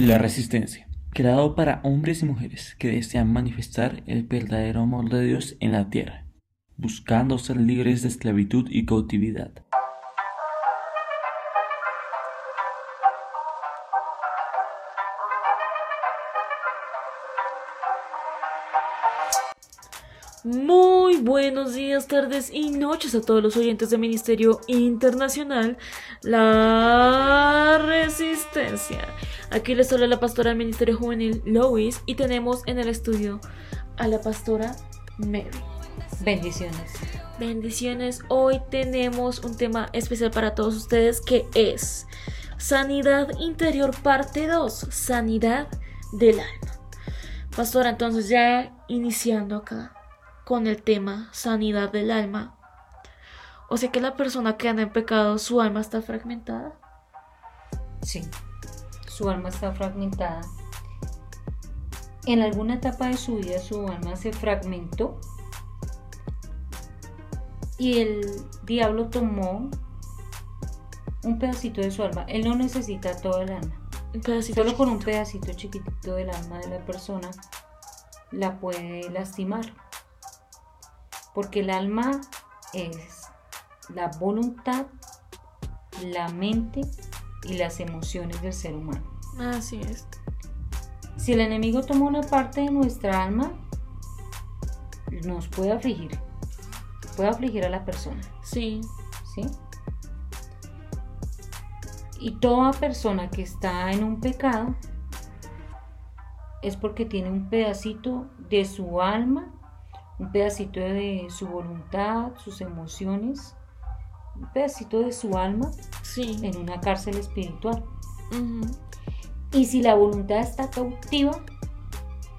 La Resistencia, creado para hombres y mujeres que desean manifestar el verdadero amor de Dios en la tierra, buscando ser libres de esclavitud y cautividad. Muy buenos días, tardes y noches a todos los oyentes del Ministerio Internacional La Resistencia. Aquí les habla la pastora del Ministerio Juvenil Lois y tenemos en el estudio a la pastora Mary. Bendiciones. Bendiciones. Hoy tenemos un tema especial para todos ustedes que es Sanidad Interior parte 2, Sanidad del alma. Pastora, entonces ya iniciando acá con el tema sanidad del alma. O sea que la persona que anda en pecado, su alma está fragmentada. Sí, su alma está fragmentada. En alguna etapa de su vida su alma se fragmentó y el diablo tomó un pedacito de su alma. Él no necesita todo el alma. Un pedacito Solo con un pedacito chiquitito del alma de la persona la puede lastimar porque el alma es la voluntad, la mente y las emociones del ser humano. Así es. Si el enemigo toma una parte de nuestra alma, nos puede afligir, puede afligir a la persona, Sí. ¿sí? Y toda persona que está en un pecado es porque tiene un pedacito de su alma un pedacito de su voluntad, sus emociones, un pedacito de su alma Sí. en una cárcel espiritual. Y si la voluntad está cautiva,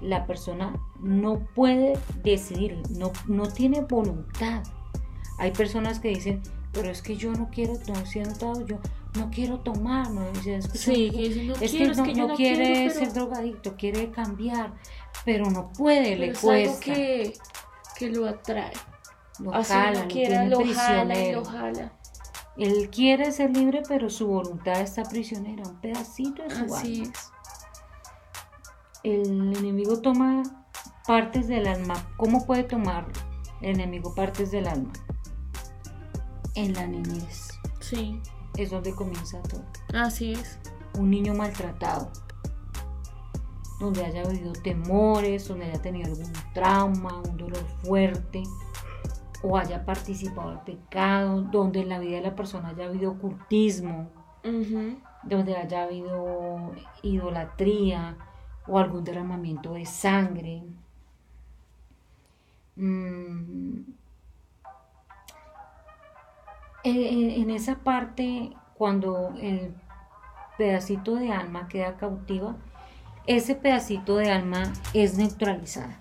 la persona no puede decidir, no, no tiene voluntad. Hay personas que dicen, pero es que yo no quiero, no si he notado, yo no quiero tomar, no "Es que Sí, no es quiero, que es no, que yo no no quiere quiero, pero- ser drogadicto, quiere cambiar, pero no puede, le Pero cuesta. que, que lo atrae. Lo Así jala, no lo quiera, tiene lo jala y lo jala. Él quiere ser libre, pero su voluntad está prisionera, un pedacito de su Así alma. es. El enemigo toma partes del alma. ¿Cómo puede tomar el enemigo partes del alma? En la niñez. Sí. Es donde comienza todo. Así es. Un niño maltratado. Donde haya habido temores, donde haya tenido algún trauma, un dolor fuerte, o haya participado del pecado, donde en la vida de la persona haya habido ocultismo, donde haya habido idolatría o algún derramamiento de sangre. Mm. En, en- en esa parte, cuando el pedacito de alma queda cautiva, ese pedacito de alma es neutralizada.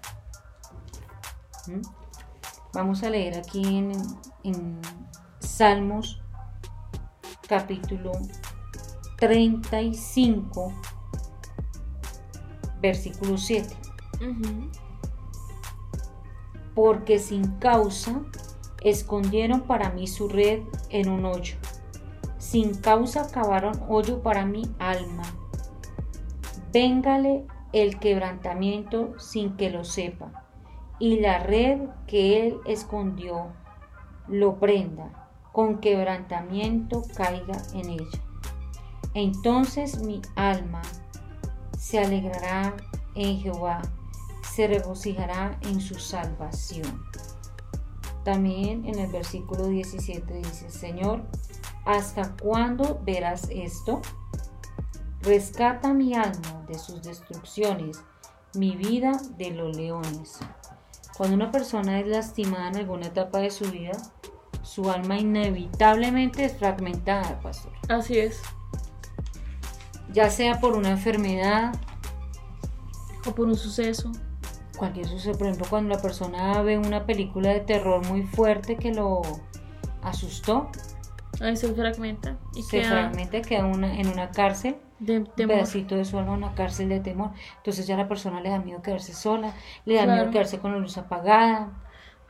¿Mm? Vamos a leer aquí en, en Salmos capítulo 35, versículo 7. Ujú. Porque sin causa escondieron para mí su red en un hoyo. Sin causa cavaron hoyo para mi alma. Véngale el quebrantamiento sin que lo sepa, y la red que él escondió lo prenda, con quebrantamiento caiga en ella. Entonces mi alma se alegrará en Jehová, se regocijará en su salvación. También en el versículo 17 dice, Señor, ¿hasta cuándo verás esto? Rescata mi alma de sus destrucciones, mi vida de los leones. Cuando una persona es lastimada en alguna etapa de su vida, su alma inevitablemente es fragmentada, pastor. Así es. Ya sea por una enfermedad, O por un suceso. cualquier suceso, por ejemplo, cuando la persona ve una película de terror muy fuerte que lo asustó, Ahí se fragmenta. Y se queda fragmenta, queda una, en una cárcel, de un temor. pedacito de su alma, una cárcel de temor. Entonces ya a la persona le da miedo quedarse sola, le da Claro. miedo quedarse con la luz apagada.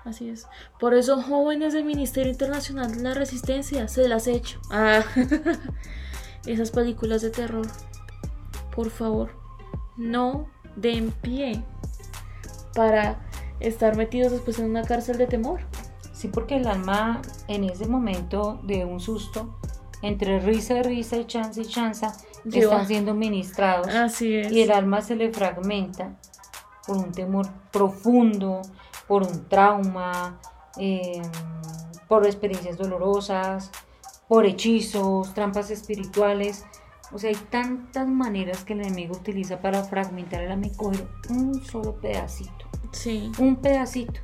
Así es. Por eso, jóvenes del Ministerio Internacional de la Resistencia, se las he hecho. Ah, esas películas de terror. por favor, no den pie para estar metidos después en una cárcel de temor. Sí, porque el alma en ese momento de un susto, entre risa y risa y chanza y chanza, están siendo ministrados. Así es. Y el alma se le fragmenta por un temor profundo, por un trauma, eh, por experiencias dolorosas, por hechizos, trampas espirituales. O sea, hay tantas maneras que el enemigo utiliza para fragmentar el alma y coger un solo pedacito Sí, un pedacito.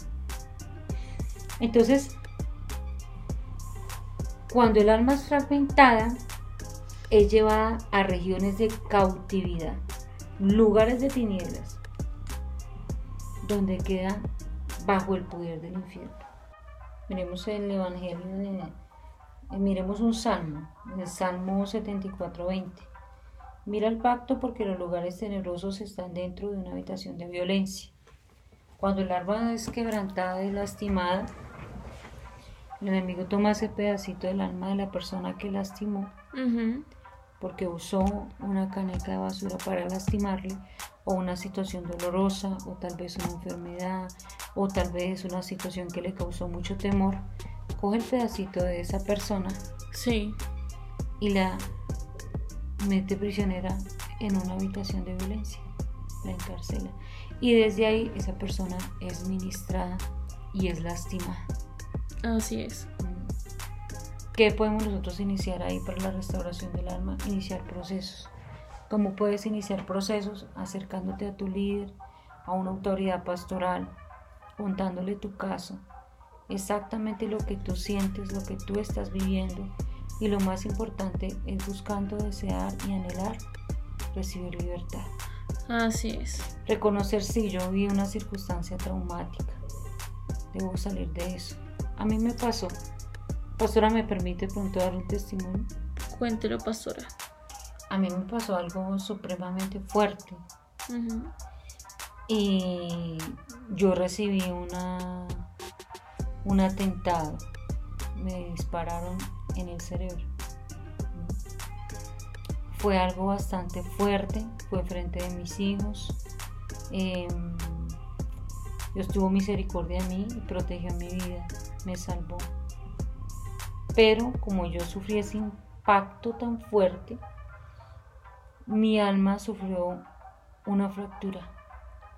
Entonces, cuando el alma es fragmentada, es llevada a regiones de cautividad, lugares de tinieblas, donde queda bajo el poder del infierno. Miremos el Evangelio eh, Miremos un salmo, el Salmo 74:20. Mira el pacto porque los lugares tenebrosos están dentro de una habitación de violencia. Cuando el alma es quebrantada y lastimada, el enemigo toma ese pedacito del alma de la persona que lastimó porque usó una caneca de basura para lastimarle o una situación dolorosa o tal vez una enfermedad o tal vez una situación que le causó mucho temor. Coge el pedacito de esa persona sí, y la mete prisionera en una habitación de violencia, la encarcela. Y desde ahí esa persona es ministrada y es lastimada. Así es. ¿Qué podemos nosotros iniciar ahí para la restauración del alma? Iniciar procesos. ¿Cómo puedes iniciar procesos? Acercándote a tu líder, a una autoridad pastoral, contándole tu caso, exactamente lo que tú sientes, lo que tú estás viviendo y lo más importante es buscando desear y anhelar recibir libertad. Así es. Reconocer si yo vi una circunstancia traumática. Debo salir de eso. A mí me pasó. Pastora, ¿me permite pronto dar un testimonio? Cuéntelo, pastora. A mí me pasó algo supremamente fuerte y yo recibí una, un atentado. Me dispararon en el cerebro. Fue algo bastante fuerte, fue frente de mis hijos. Em, Dios tuvo misericordia de mí y protegió mi vida, me salvó. Pero como yo sufrí ese impacto tan fuerte, mi alma sufrió una fractura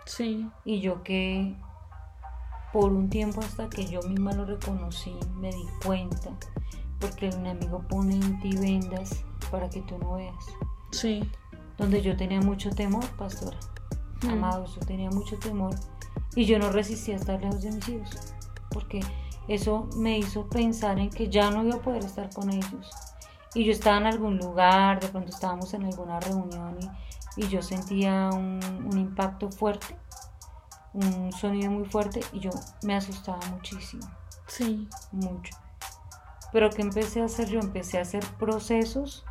Sí, y yo que por un tiempo hasta que yo misma lo reconocí, me di cuenta, porque el enemigo pone en ti vendas para que tú no veas. sí. Donde yo tenía mucho temor, pastora, Mm. amados, yo tenía mucho temor y yo no resistía a estar lejos de mis hijos, porque eso me hizo pensar en que ya no iba a poder estar con ellos. Y yo estaba en algún lugar, de pronto estábamos en alguna reunión y, y yo sentía un, un impacto fuerte, un sonido muy fuerte y yo me asustaba muchísimo, Sí, mucho. Pero ¿qué empecé a hacer? Yo empecé a hacer procesos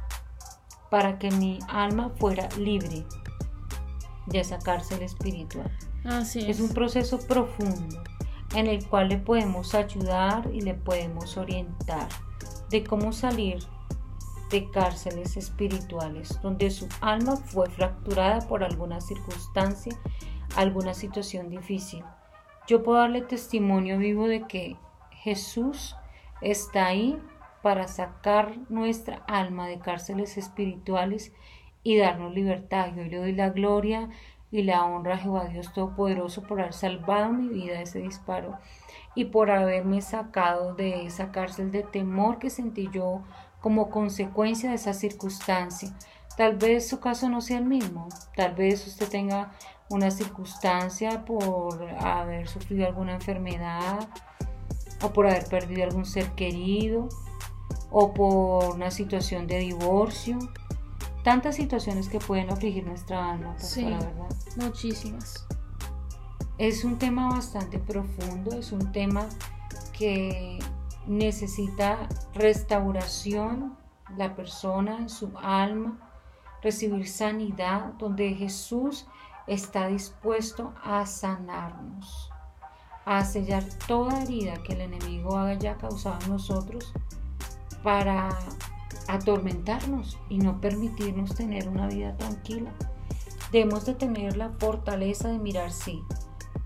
para que mi alma fuera libre de esa cárcel espiritual. así es. Es un proceso profundo en el cual le podemos ayudar y le podemos orientar de cómo salir de cárceles espirituales donde su alma fue fracturada por alguna circunstancia, alguna situación difícil. Yo puedo darle testimonio vivo de que Jesús está ahí para sacar nuestra alma de cárceles espirituales y darnos libertad. Yo le doy la gloria y la honra a Jehová Dios Todopoderoso por haber salvado mi vida de ese disparo y por haberme sacado de esa cárcel de temor que sentí yo como consecuencia de esa circunstancia. Tal vez su caso no sea el mismo, tal vez usted tenga una circunstancia por haber sufrido alguna enfermedad o por haber perdido algún ser querido o por una situación de divorcio. Tantas situaciones que pueden afligir nuestra alma, Sí. pastora, ¿verdad? Muchísimas. Es un tema bastante profundo, es un tema que necesita restauración, la persona, su alma, recibir sanidad, donde Jesús está dispuesto a sanarnos, a sellar toda herida que el enemigo haya causado en nosotros para atormentarnos y no permitirnos tener una vida tranquila. Debemos de tener la fortaleza de mirar, sí,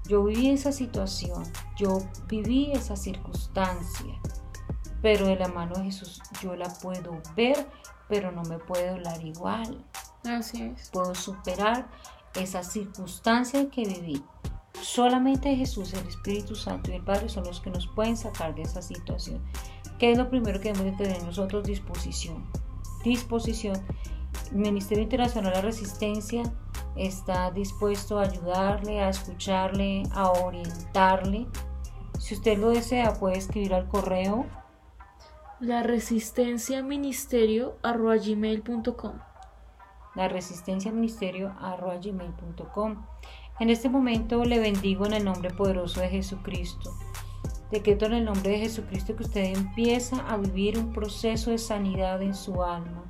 yo viví esa situación, yo viví esa circunstancia, pero de la mano de Jesús yo la puedo ver, pero no me puede hablar igual. Así es. Puedo superar esa circunstancia que viví. Solamente Jesús, el Espíritu Santo y el Padre son los que nos pueden sacar de esa situación. ¿Qué es lo primero que debemos de tener nosotros? Disposición. Disposición. El Ministerio Internacional de la Resistencia está dispuesto a ayudarle, a escucharle, a orientarle. Si usted lo desea, puede escribir al correo la resistencia ministerio gmail.com la resistencia ministerio gmail.com en este momento le bendigo en el nombre poderoso de Jesucristo decreto en el nombre de Jesucristo que usted empieza a vivir un proceso de sanidad en su alma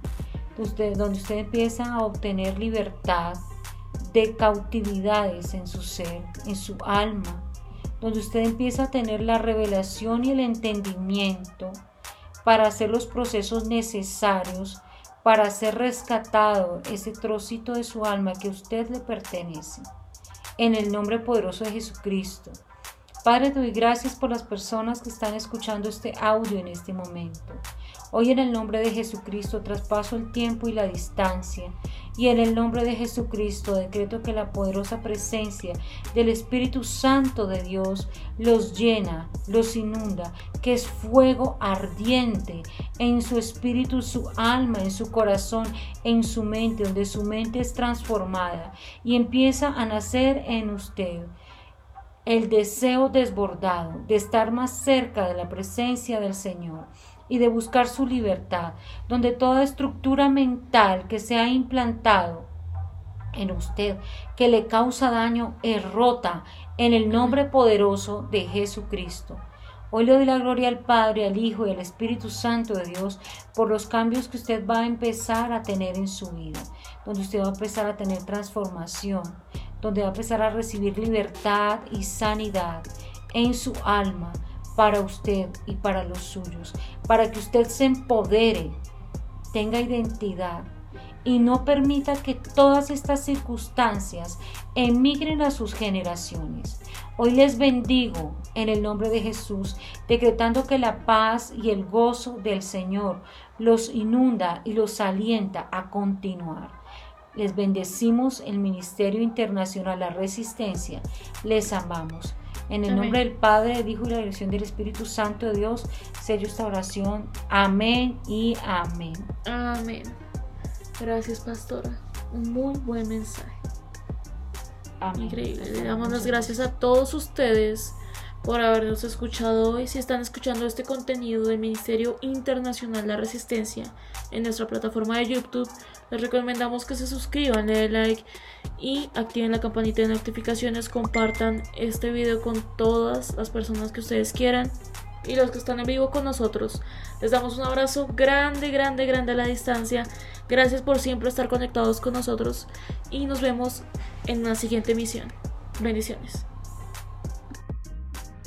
donde usted empieza a obtener libertad de cautividades en su ser, en su alma, donde usted empieza a tener la revelación y el entendimiento para hacer los procesos necesarios para ser rescatado ese trocito de su alma que a usted le pertenece. En el nombre poderoso de Jesucristo. Padre, doy gracias por las personas que están escuchando este audio en este momento. Hoy en el nombre de Jesucristo traspaso el tiempo y la distancia. Y en el nombre de Jesucristo decreto que la poderosa presencia del Espíritu Santo de Dios los llena, los inunda, que es fuego ardiente en su espíritu, su alma, en su corazón, en su mente, donde su mente es transformada y empieza a nacer en usted el deseo desbordado de estar más cerca de la presencia del Señor y de buscar su libertad, donde toda estructura mental que se ha implantado en usted, que le causa daño, es rota en el nombre poderoso de Jesucristo. Hoy le doy la gloria al Padre, al Hijo y al Espíritu Santo de Dios por los cambios que usted va a empezar a tener en su vida, donde usted va a empezar a tener transformación, donde va a empezar a recibir libertad y sanidad en su alma, para usted y para los suyos, para que usted se empodere, tenga identidad y no permita que todas estas circunstancias emigren a sus generaciones. Hoy les bendigo en el nombre de Jesús, decretando que la paz y el gozo del Señor los inunda y los alienta a continuar. Les bendecimos el Ministerio Internacional La Resistencia. Les amamos. En el nombre del Padre, del Hijo y la dirección del Espíritu Santo de Dios, sello esta oración. Amén y amén. Amén. Gracias, pastora. Un muy buen mensaje. Amén. Increíble. Le damos las gracias a todos ustedes por habernos escuchado hoy. Si están escuchando este contenido del Ministerio Internacional la Resistencia en nuestra plataforma de YouTube, les recomendamos que se suscriban, le den like y activen la campanita de notificaciones, compartan este video con todas las personas que ustedes quieran y los que están en vivo con nosotros. Les damos un abrazo grande, grande, grande a la distancia. Gracias por siempre estar conectados con nosotros y nos vemos en una siguiente emisión. Bendiciones.